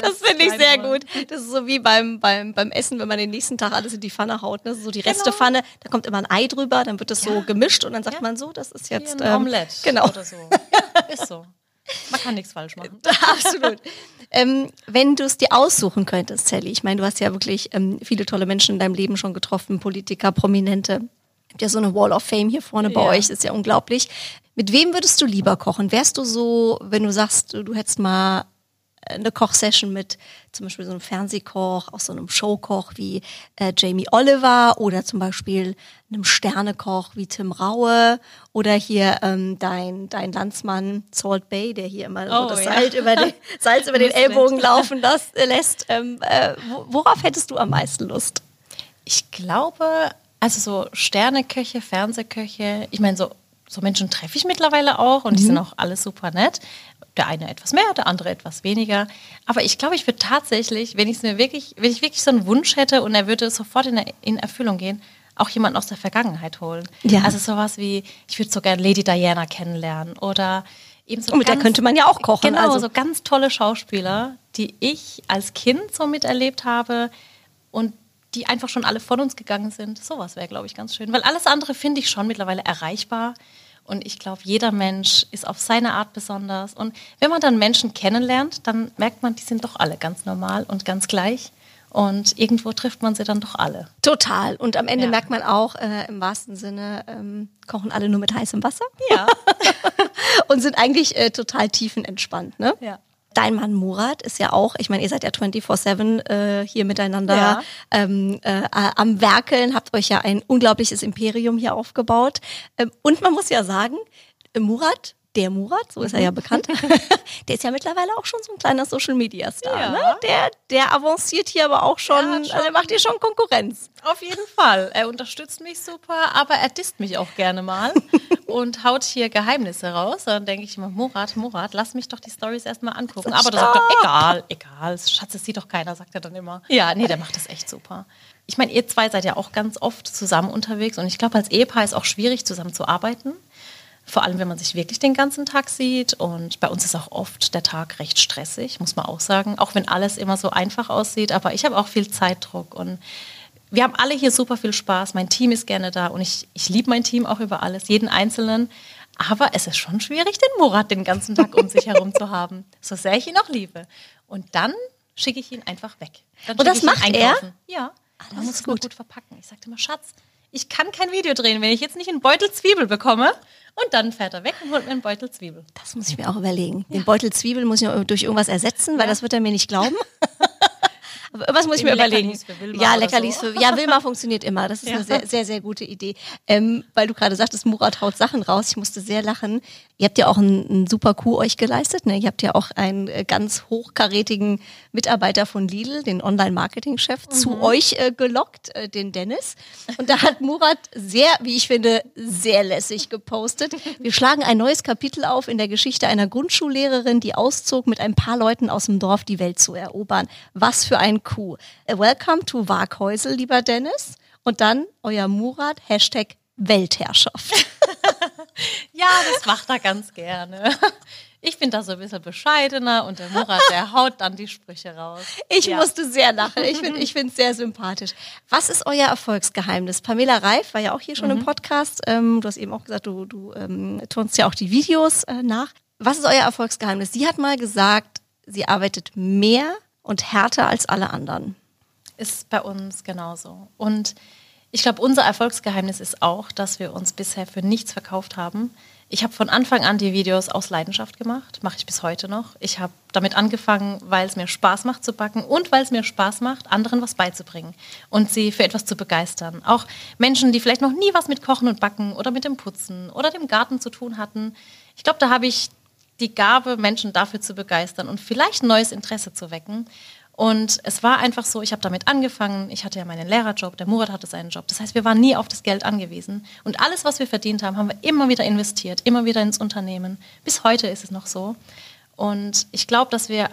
Das finde ich sehr gut. Das ist so wie beim, beim, beim Essen, wenn man den nächsten Tag alles in die Pfanne haut. Ne? So die Genau. Restepfanne, da kommt immer ein Ei drüber, dann wird das so Ja. gemischt und dann sagt Ja. man so, das ist jetzt ein ähm, Omelette Genau. oder so. (laughs) Ist so. Man kann nichts falsch machen. (laughs) Absolut. ähm, wenn du es dir aussuchen könntest, Sally, ich meine, du hast ja wirklich ähm, viele tolle Menschen in deinem Leben schon getroffen, Politiker, Prominente. Habt ja so eine Wall of Fame hier vorne bei euch, ist ja unglaublich. Mit wem würdest du lieber kochen? Wärst du so, wenn du sagst, du, du hättest mal eine Kochsession mit zum Beispiel so einem Fernsehkoch, auch so einem Showkoch wie äh, Jamie Oliver oder zum Beispiel einem Sternekoch wie Tim Raue oder hier ähm, dein, dein Landsmann Salt Bay, der hier immer Oh, so das ja. Salz über den, (laughs) Salz über den. Ellbogen laufen las- äh, lässt. Ähm, äh, wo- worauf hättest du am meisten Lust? Ich glaube, also so Sterneköche, Fernsehköche, ich meine, so, so Menschen treffe ich mittlerweile auch und die sind auch alle super nett. Der eine etwas mehr, der andere etwas weniger. Aber ich glaube, ich würde tatsächlich, wenn ich mir wirklich, wenn ich wirklich so einen Wunsch hätte und er würde sofort in, in Erfüllung gehen, auch jemanden aus der Vergangenheit holen. Ja. Also sowas wie, ich würde sogar Lady Diana kennenlernen oder eben so Und mit der könnte man ja auch kochen, Genau, also. so ganz tolle Schauspieler, die ich als Kind so miterlebt habe und die einfach schon alle von uns gegangen sind. Sowas wäre, glaube ich, ganz schön. Weil alles andere finde ich schon mittlerweile erreichbar. Und ich glaube, jeder Mensch ist auf seine Art besonders. Und wenn man dann Menschen kennenlernt, dann merkt man, die sind doch alle ganz normal und ganz gleich. Und irgendwo trifft man sie dann doch alle. Total. Und am Ende Ja. merkt man auch, äh, im wahrsten Sinne, ähm, kochen alle nur mit heißem Wasser Ja. (laughs) und sind eigentlich äh, total tiefenentspannt. Ne? Ja. Dein Mann Murat ist ja auch, ich meine, ihr seid ja 24-7 äh, hier miteinander Ja. ähm, äh, äh, am Werkeln, habt euch ja ein unglaubliches Imperium hier aufgebaut. Ähm, und man muss ja sagen, äh, Murat, der Murat, so ist er ja bekannt, (laughs) der ist ja mittlerweile auch schon so ein kleiner Social-Media-Star. Ja. Ne? Der, der avanciert hier aber auch schon, Ja, also schon. er macht hier schon Konkurrenz. Auf jeden Fall. Er unterstützt mich super, aber er disst mich auch gerne mal (laughs) und haut hier Geheimnisse raus. Dann denke ich immer, Murat, Murat, lass mich doch die Stories erstmal angucken. Aber da sagt er, egal, egal, Schatz, das sieht doch keiner, sagt er dann immer. Ja, nee, der (laughs) macht das echt super. Ich meine, ihr zwei seid ja auch ganz oft zusammen unterwegs und ich glaube, als Ehepaar ist auch schwierig, zusammen zu arbeiten. Vor allem, wenn man sich wirklich den ganzen Tag sieht. Und bei uns ist auch oft der Tag recht stressig, muss man auch sagen. Auch wenn alles immer so einfach aussieht. Aber ich habe auch viel Zeitdruck. Und wir haben alle hier super viel Spaß. Mein Team ist gerne da. Und ich, ich liebe mein Team auch über alles, jeden Einzelnen. Aber es ist schon schwierig, den Murat den ganzen Tag um sich herum zu haben. So sehr ich ihn auch liebe. Und dann schicke ich ihn einfach weg. Dann Und das macht er? einkaufen. Ja. das man muss gut. gut verpacken. Ich sagte immer, Schatz, ich kann kein Video drehen, wenn ich jetzt nicht einen Beutel Zwiebel bekomme. Und dann fährt er weg und holt mir einen Beutel Zwiebel. Das muss ich mir auch überlegen. Den Beutel Zwiebeln muss ich durch irgendwas ersetzen, weil das wird er mir nicht glauben. (laughs) Irgendwas muss ich mir überlegen. Leckerlis für Wilma ja, Leckerlis so. für, ja, Wilma funktioniert immer. Das ist eine sehr, sehr, sehr gute Idee. Ähm, weil du gerade sagtest, Murat haut Sachen raus. Ich musste sehr lachen. Ihr habt ja auch einen, einen super Coup euch geleistet. Ne? Ihr habt ja auch einen äh, ganz hochkarätigen Mitarbeiter von Lidl, den Online-Marketing-Chef, zu euch äh, gelockt, äh, den Dennis. Und da hat Murat sehr, wie ich finde, sehr lässig gepostet. Wir schlagen ein neues Kapitel auf in der Geschichte einer Grundschullehrerin, die auszog, mit ein paar Leuten aus dem Dorf die Welt zu erobern. Was für ein Coup. Äh, Welcome to Waghäusel, lieber Dennis. Und dann euer Murat, Hashtag Weltherrschaft. (laughs) Ja, das macht er ganz gerne. Ich bin da so ein bisschen bescheidener und der Murat, der (laughs) haut dann die Sprüche raus. Ich Ja. musste sehr lachen. Ich finde ich es sehr sympathisch. Was ist euer Erfolgsgeheimnis? Pamela Reif war ja auch hier schon Mhm. im Podcast. Ähm, du hast eben auch gesagt, du, du ähm, turnst ja auch die Videos äh, nach. Was ist euer Erfolgsgeheimnis? Sie hat mal gesagt, sie arbeitet mehr und härter als alle anderen. Ist bei uns genauso. Und ich glaube, unser Erfolgsgeheimnis ist auch, dass wir uns bisher für nichts verkauft haben. Ich habe von Anfang an die Videos aus Leidenschaft gemacht, mache ich bis heute noch. Ich habe damit angefangen, weil es mir Spaß macht zu backen und weil es mir Spaß macht, anderen was beizubringen und sie für etwas zu begeistern. Auch Menschen, die vielleicht noch nie was mit Kochen und Backen oder mit dem Putzen oder dem Garten zu tun hatten. Ich glaube, da habe ich die Gabe, Menschen dafür zu begeistern und vielleicht neues Interesse zu wecken. Und es war einfach so, ich habe damit angefangen. Ich hatte ja meinen Lehrerjob, der Murat hatte seinen Job. Das heißt, wir waren nie auf das Geld angewiesen. Und alles, was wir verdient haben, haben wir immer wieder investiert, immer wieder ins Unternehmen. Bis heute ist es noch so. Und ich glaube, dass wir,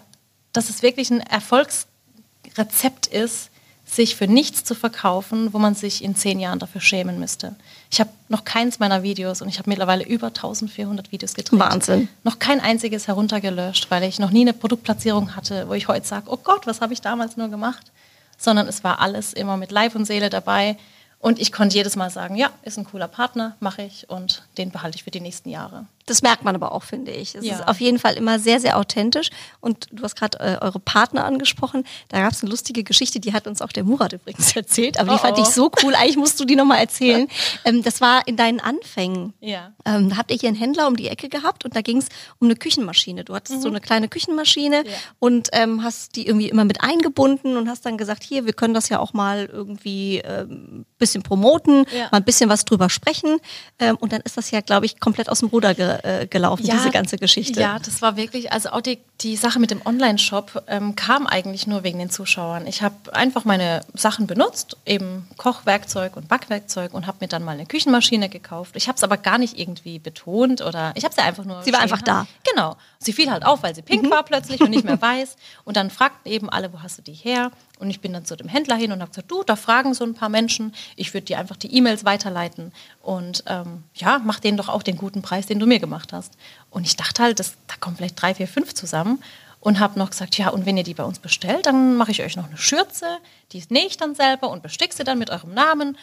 dass es wirklich ein Erfolgsrezept ist, sich für nichts zu verkaufen, wo man sich in zehn Jahren dafür schämen müsste. Ich habe noch keins meiner Videos und ich habe mittlerweile über 1400 Videos gedreht. Wahnsinn. Noch kein einziges heruntergelöscht, weil ich noch nie eine Produktplatzierung hatte, wo ich heute sage, oh Gott, was habe ich damals nur gemacht? Sondern es war alles immer mit Leib und Seele dabei. Und ich konnte jedes Mal sagen, ja, ist ein cooler Partner, mache ich und den behalte ich für die nächsten Jahre. Das merkt man aber auch, finde ich. Es Ja. ist auf jeden Fall immer sehr, sehr authentisch. Und du hast gerade äh, eure Partner angesprochen. Da gab es eine lustige Geschichte, die hat uns auch der Murat übrigens (laughs) erzählt. Aber die Oh, fand oh. ich so cool. Eigentlich musst du die nochmal erzählen. (laughs) ähm, das war in deinen Anfängen. Ja. Ähm, da habt ihr hier einen Händler um die Ecke gehabt und da ging es um eine Küchenmaschine. Du hattest so eine kleine Küchenmaschine Mhm. Ja. und ähm, hast die irgendwie immer mit eingebunden und hast dann gesagt, hier, wir können das ja auch mal irgendwie ähm, bisschen promoten, Ja. mal ein bisschen was drüber sprechen. Ähm, und dann ist das ja, glaube ich, komplett aus dem Ruder ge äh, gelaufen, diese ganze Geschichte. Ja, das war wirklich, also auch die, die Sache mit dem Online-Shop ähm, kam eigentlich nur wegen den Zuschauern. Ich habe einfach meine Sachen benutzt, eben Kochwerkzeug und Backwerkzeug und habe mir dann mal eine Küchenmaschine gekauft. Ich habe es aber gar nicht irgendwie betont oder ich habe sie einfach nur. Sie war einfach da. Mhm. Genau. Sie fiel halt auf, weil sie pink war plötzlich und nicht mehr (laughs) weiß. Und dann fragten eben alle, wo hast du die her? Und ich bin dann zu dem Händler hin und habe gesagt, du, da fragen so ein paar Menschen. Ich würde dir einfach die E-Mails weiterleiten und ähm, ja, mach denen doch auch den guten Preis, den du mir gemacht hast. Und ich dachte halt, das, da kommen vielleicht drei, vier, fünf zusammen. Und habe noch gesagt, ja, und wenn ihr die bei uns bestellt, dann mache ich euch noch eine Schürze, die nähe ich dann selber und bestick sie dann mit eurem Namen.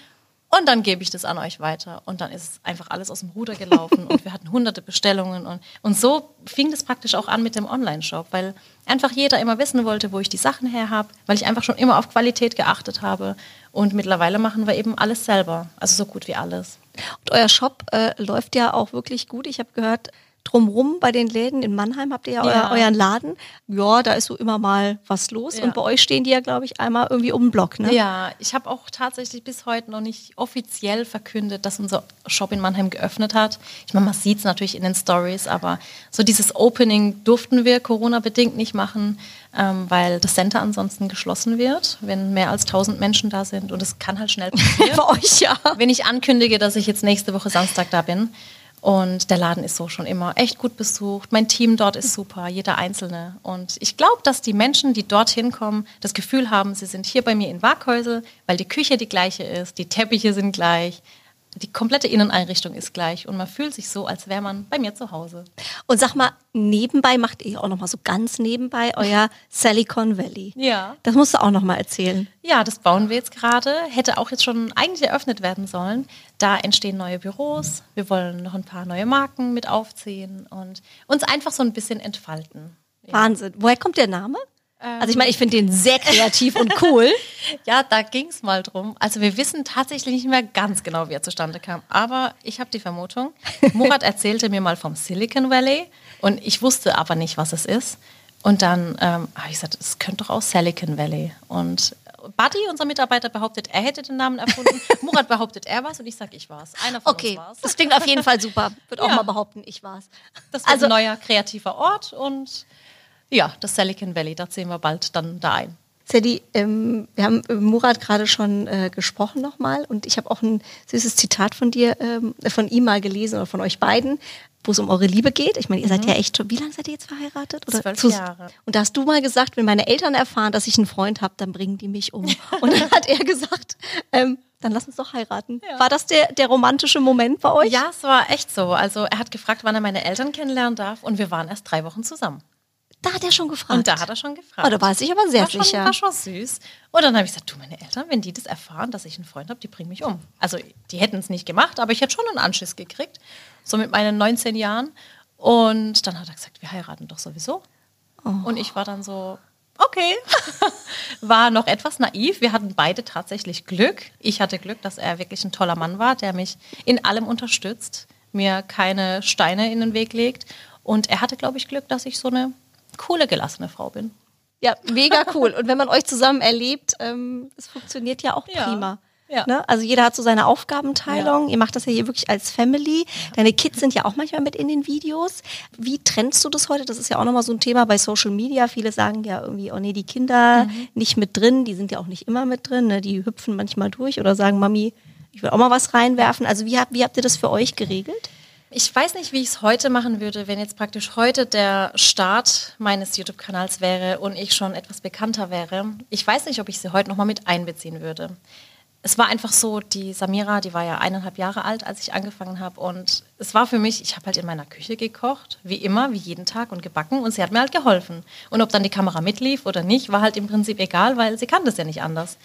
Und dann gebe ich das an euch weiter. Und dann ist einfach alles aus dem Ruder gelaufen und wir hatten hunderte Bestellungen. Und, und so fing das praktisch auch an mit dem Online-Shop, weil einfach jeder immer wissen wollte, wo ich die Sachen her habe, weil ich einfach schon immer auf Qualität geachtet habe. Und mittlerweile machen wir eben alles selber, also so gut wie alles. Und euer Shop äh, läuft ja auch wirklich gut. Ich habe gehört, drumrum bei den Läden in Mannheim habt ihr ja, Ja. Euer, euren Laden. Ja, da ist so immer mal was los. Ja. Und bei euch stehen die ja, glaube ich, einmal irgendwie um den Block. Ne? Ja, ich habe auch tatsächlich bis heute noch nicht offiziell verkündet, dass unser Shop in Mannheim geöffnet hat. Ich meine, man sieht es natürlich in den Stories, aber so dieses Opening durften wir Corona-bedingt nicht machen, ähm, weil das Center ansonsten geschlossen wird, wenn mehr als 1000 Menschen da sind. Und es kann halt schnell (laughs) passieren. Bei euch ja. wenn ich ankündige, dass ich jetzt nächste Woche Samstag da bin. Und der Laden ist so schon immer echt gut besucht. Mein Team dort ist super, jeder Einzelne. Und ich glaube, dass die Menschen, die dorthin kommen, das Gefühl haben, sie sind hier bei mir in Waghäusel, weil die Küche die gleiche ist, die Teppiche sind gleich, die komplette Inneneinrichtung ist gleich. Und man fühlt sich so, als wäre man bei mir zu Hause. Und sag mal, nebenbei macht ihr auch noch mal so ganz nebenbei euer (laughs) Silicon Valley. Ja. Das musst du auch noch mal erzählen. Ja, das bauen wir jetzt gerade. Hätte auch jetzt schon eigentlich eröffnet werden sollen. Da entstehen neue Büros. Wir wollen noch ein paar neue Marken mit aufziehen und uns einfach so ein bisschen entfalten. Wahnsinn. Woher kommt der Name? Ähm. also ich meine, ich finde den sehr kreativ und cool. (laughs) Ja, da ging es mal drum. Also wir wissen tatsächlich nicht mehr ganz genau, wie er zustande kam. Aber ich habe die Vermutung, Murat (laughs) erzählte mir mal vom Silicon Valley und ich wusste aber nicht, was es ist. Und dann ähm, habe ich gesagt, es könnte doch auch Silicon Valley. Und Buddy, unser Mitarbeiter, behauptet, er hätte den Namen erfunden. (laughs) Murat behauptet, er war's und ich sage, ich war's. Einer von Okay, uns war's. das klingt auf jeden Fall super. Würde auch Ja. mal behaupten, ich war's. Das wird Also- ein neuer kreativer Ort und ja, das Silicon Valley, da ziehen wir bald dann da ein. Sadie, ähm, wir haben über Murat gerade schon äh, gesprochen nochmal und ich habe auch ein süßes Zitat von dir, ähm, von ihm mal gelesen oder von euch beiden, wo es um eure Liebe geht. Ich meine, ihr seid ja echt schon, wie lange seid ihr jetzt verheiratet? Oder Mhm. Zwölf Jahre. Und da hast du mal gesagt, wenn meine Eltern erfahren, dass ich einen Freund habe, dann bringen die mich um. (laughs) Und dann hat er gesagt, ähm, dann lass uns doch heiraten. Ja. War das der, der romantische Moment bei euch? Ja, es war echt so. Also er hat gefragt, wann er meine Eltern kennenlernen darf und wir waren erst drei Wochen zusammen. Da hat er schon gefragt. Und da hat er schon gefragt. Oh, da war sich aber sehr war schon, sicher. War schon süß. Und dann habe ich gesagt, du, meine Eltern, wenn die das erfahren, dass ich einen Freund habe, die bringen mich um. Also die hätten es nicht gemacht, aber ich hätte schon einen Anschiss gekriegt. So mit meinen 19 Jahren. Und dann hat er gesagt, wir heiraten doch sowieso. Oh. Und ich war dann so, okay. (laughs) war noch etwas naiv. Wir hatten beide tatsächlich Glück. Ich hatte Glück, dass er wirklich ein toller Mann war, der mich in allem unterstützt, mir keine Steine in den Weg legt. Und er hatte, glaube ich, Glück, dass ich so eine coole, gelassene Frau bin. Ja, mega cool. Und wenn man euch zusammen erlebt, ähm, es funktioniert ja auch Ja. prima. Ja. Ne? Also jeder hat so seine Aufgabenteilung. Ihr macht das ja hier wirklich als Family. Deine Kids sind ja auch manchmal mit in den Videos. Wie trennst du das heute? Das ist ja auch nochmal so ein Thema bei Social Media. Viele sagen ja irgendwie, oh nee, die Kinder nicht mit drin. Die sind ja auch nicht immer mit drin. Ne? Die hüpfen manchmal durch oder sagen, Mami, ich will auch mal was reinwerfen. Also wie habt, wie habt ihr das für euch geregelt? Ich weiß nicht, wie ich es heute machen würde, wenn jetzt praktisch heute der Start meines YouTube-Kanals wäre und ich schon etwas bekannter wäre. Ich weiß nicht, ob ich sie heute nochmal mit einbeziehen würde. Es war einfach so, die Samira, die war ja eineinhalb Jahre alt, als ich angefangen habe. Und es war für mich, ich habe halt in meiner Küche gekocht, wie immer, wie jeden Tag und gebacken. Und sie hat mir halt geholfen. Und ob dann die Kamera mitlief oder nicht, war halt im Prinzip egal, weil sie kann das ja nicht anders.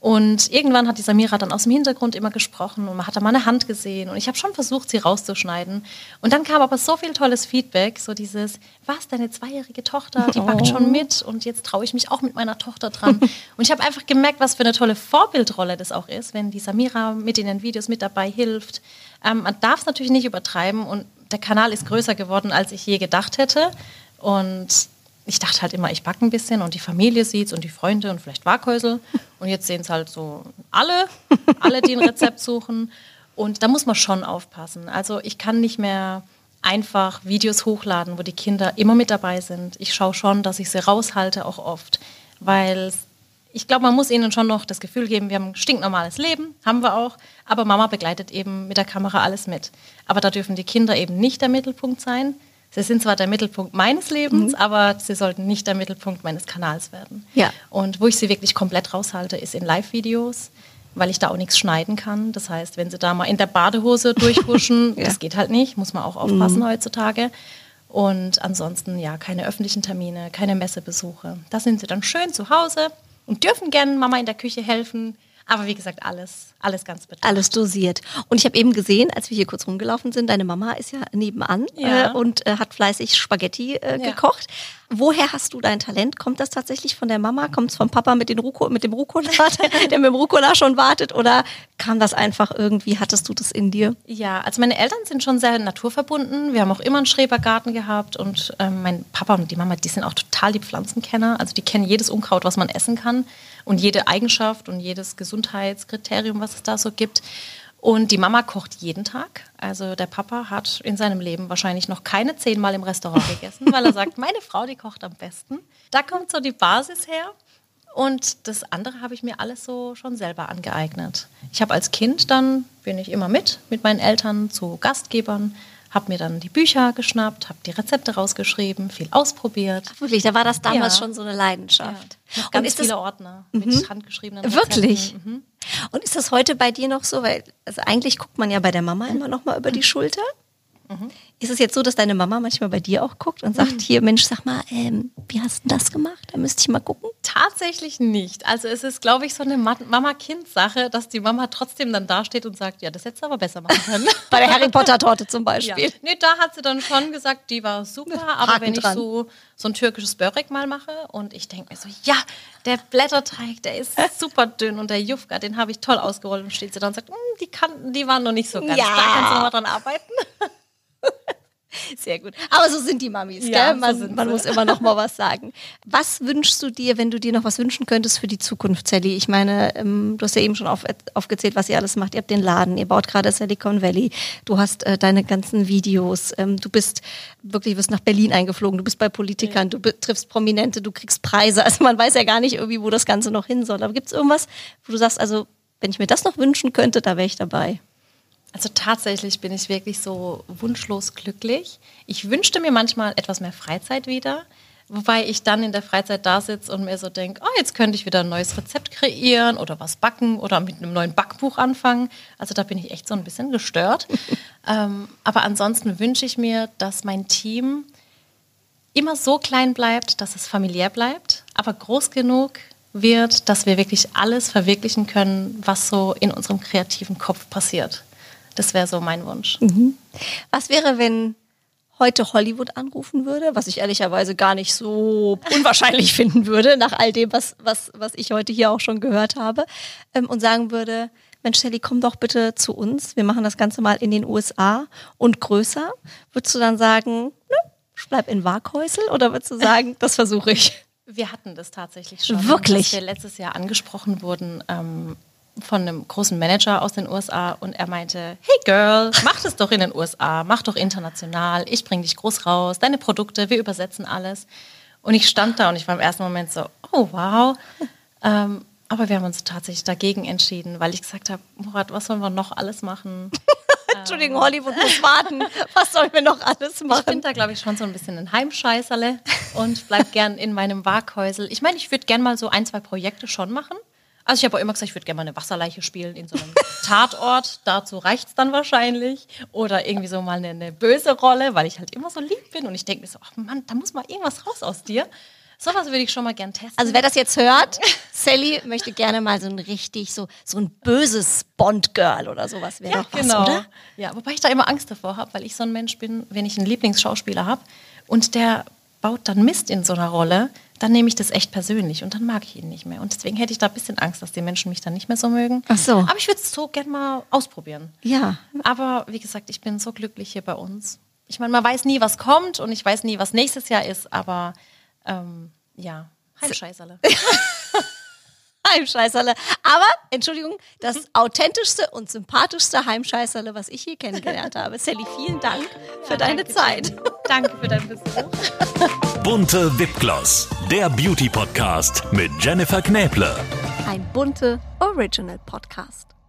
Und irgendwann hat die Samira dann aus dem Hintergrund immer gesprochen und man hat da mal eine Hand gesehen und ich habe schon versucht, sie rauszuschneiden. Und dann kam aber so viel tolles Feedback, so dieses, was, deine zweijährige Tochter, die backt schon oh. mit und jetzt traue ich mich auch mit meiner Tochter dran. (laughs) und ich habe einfach gemerkt, was für eine tolle Vorbildrolle das auch ist, wenn die Samira mit in den Videos mit dabei hilft. Ähm, man darf es natürlich nicht übertreiben und der Kanal ist größer geworden, als ich je gedacht hätte. Und ich dachte halt immer, ich backe ein bisschen und die Familie sieht es und die Freunde und vielleicht Waghäusel. Und jetzt sehen es halt so alle, alle, die ein Rezept suchen. Und da muss man schon aufpassen. Also ich kann nicht mehr einfach Videos hochladen, wo die Kinder immer mit dabei sind. Ich schaue schon, dass ich sie raushalte, auch oft. Weil ich glaube, man muss ihnen schon noch das Gefühl geben, wir haben ein stinknormales Leben, haben wir auch. Aber Mama begleitet eben mit der Kamera alles mit. Aber da dürfen die Kinder eben nicht der Mittelpunkt sein. Sie sind zwar der Mittelpunkt meines Lebens, mhm. aber sie sollten nicht der Mittelpunkt meines Kanals werden. Ja. Und wo ich sie wirklich komplett raushalte, ist in Live-Videos, weil ich da auch nichts schneiden kann. Das heißt, wenn sie da mal in der Badehose (laughs) durchhuschen, ja. das geht halt nicht, muss man auch aufpassen mhm. heutzutage. Und ansonsten ja, keine öffentlichen Termine, keine Messebesuche. Da sind sie dann schön zu Hause und dürfen gerne Mama in der Küche helfen, aber wie gesagt, alles, alles ganz bedacht. Alles dosiert. Und ich habe eben gesehen, als wir hier kurz rumgelaufen sind, deine Mama ist ja nebenan ja. Äh, und äh, hat fleißig Spaghetti äh, ja. gekocht. Woher hast du dein Talent? Kommt das tatsächlich von der Mama? Kommt es vom Papa mit, den Ruco, mit dem Rucola, (laughs) der mit dem Rucola schon wartet? Oder kam das einfach irgendwie, hattest du das in dir? Ja, also meine Eltern sind schon sehr naturverbunden. Wir haben auch immer einen Schrebergarten gehabt und ähm, mein Papa und die Mama, die sind auch total die Pflanzenkenner. Also die kennen jedes Unkraut, was man essen kann und jede Eigenschaft und jedes Gesundheitskriterium, was es da so gibt. Und die Mama kocht jeden Tag. Also der Papa hat in seinem Leben wahrscheinlich noch keine zehnmal im Restaurant (laughs) gegessen, weil er sagt, meine Frau, die kocht am besten. Da kommt so die Basis her. Und das andere habe ich mir alles so schon selber angeeignet. Ich habe als Kind dann, bin ich immer mit, mit meinen Eltern zu Gastgebern, habe mir dann die Bücher geschnappt, habe die Rezepte rausgeschrieben, viel ausprobiert. Ach, wirklich, da war das damals ja. schon so eine Leidenschaft. Ja. Ganz und viele das, Ordner mit mhm. handgeschriebenen Rezepten. Wirklich? Mhm. Und ist das heute bei dir noch so? Weil also eigentlich guckt man ja bei der Mama immer noch mal über die Schulter. Mhm. Ist es jetzt so, dass deine Mama manchmal bei dir auch guckt und sagt, mhm. hier Mensch, sag mal, ähm, wie hast du das gemacht? Da müsste ich mal gucken. Tatsächlich nicht. Also es ist, glaube ich, so eine Mama-Kind-Sache, dass die Mama trotzdem dann dasteht und sagt, ja, das hättest du aber besser machen können. (laughs) bei der Harry Potter-Torte zum Beispiel. Ja. Nee, da hat sie dann schon gesagt, die war super, aber Haken wenn ich so, so ein türkisches Börek mal mache und ich denke mir so, ja, der Blätterteig, der ist (laughs) super dünn und der Jufka, den habe ich toll ausgerollt und steht sie dann und sagt, hm, die Kanten, die waren noch nicht so ganz ja. stark, kannst du mal dran arbeiten? (laughs) Sehr gut. Aber so sind die Mamis, ja, gell? Man, so man muss immer noch mal was sagen. Was wünschst du dir, wenn du dir noch was wünschen könntest für die Zukunft, Sally? Ich meine, ähm, du hast ja eben schon auf, aufgezählt, was ihr alles macht. Ihr habt den Laden, ihr baut gerade Silicon Valley, du hast äh, deine ganzen Videos, ähm, du bist wirklich, wirst nach Berlin eingeflogen, du bist bei Politikern, ja. du triffst Prominente, du kriegst Preise. Also man weiß ja gar nicht irgendwie, wo das Ganze noch hin soll. Aber gibt es irgendwas, wo du sagst, also wenn ich mir das noch wünschen könnte, da wäre ich dabei? Also tatsächlich bin ich wirklich so wunschlos glücklich. Ich wünschte mir manchmal etwas mehr Freizeit wieder, wobei ich dann in der Freizeit da sitze und mir so denke, oh, jetzt könnte ich wieder ein neues Rezept kreieren oder was backen oder mit einem neuen Backbuch anfangen. Also da bin ich echt so ein bisschen gestört. (laughs) ähm, aber ansonsten wünsche ich mir, dass mein Team immer so klein bleibt, dass es familiär bleibt, aber groß genug wird, dass wir wirklich alles verwirklichen können, was so in unserem kreativen Kopf passiert. Das wäre so mein Wunsch. Mhm. Was wäre, wenn heute Hollywood anrufen würde, was ich ehrlicherweise gar nicht so unwahrscheinlich (laughs) finden würde, nach all dem, was, was, was ich heute hier auch schon gehört habe, ähm, und sagen würde, Mensch, Sally, komm doch bitte zu uns. Wir machen das Ganze mal in den USA und größer. Würdest du dann sagen, ne, ich bleib in Waghäusel oder würdest du sagen, das versuche ich? (laughs) Wir hatten das tatsächlich schon. Wirklich? Dass wir letztes Jahr angesprochen wurden, ähm, von einem großen Manager aus den USA und er meinte, hey Girl, mach das doch in den USA, mach doch international, ich bring dich groß raus, deine Produkte, wir übersetzen alles. Und ich stand da und ich war im ersten Moment so, oh wow. Ähm, aber wir haben uns tatsächlich dagegen entschieden, weil ich gesagt habe, Murat, was sollen wir noch alles machen? (laughs) Entschuldigung, Hollywood muss warten. (laughs) Was sollen wir noch alles machen? Ich bin da, glaube ich, schon so ein bisschen ein Heimscheißerle und bleib gern in meinem Waghäusel. Ich meine, ich würde gern mal so ein, zwei Projekte schon machen. Also ich habe auch immer gesagt, ich würde gerne mal eine Wasserleiche spielen in so einem (laughs) Tatort. Dazu reicht es dann wahrscheinlich. Oder irgendwie so mal eine, eine, böse Rolle, weil ich halt immer so lieb bin und ich denke mir so, ach Mann, da muss mal irgendwas raus aus dir. Sowas würde ich schon mal gern testen. Also wer das jetzt hört, (laughs) Sally möchte gerne mal so ein richtig, so, so ein böses Bond-Girl oder sowas wäre ja, doch was, genau. oder? Ja, wobei ich da immer Angst davor habe, weil ich so ein Mensch bin, wenn ich einen Lieblingsschauspieler habe und der baut dann Mist in so einer Rolle, dann nehme ich das echt persönlich und dann mag ich ihn nicht mehr. Und deswegen hätte ich da ein bisschen Angst, dass die Menschen mich dann nicht mehr so mögen. Ach so. Aber ich würde es so gern mal ausprobieren. Ja. Aber wie gesagt, ich bin so glücklich hier bei uns. Ich meine, man weiß nie, was kommt und ich weiß nie, was nächstes Jahr ist, aber ähm, ja, Heimscheißerle. (laughs) (laughs) Heimscheißerle. Aber, Entschuldigung, das authentischste und sympathischste Heimscheißerle, was ich hier kennengelernt habe. Sally, vielen Dank für deine danke, Zeit. Danke für deinen Besuch. Bunte Wipgloss, der Beauty Podcast mit Jennifer Knäble. Ein bunte Original Podcast.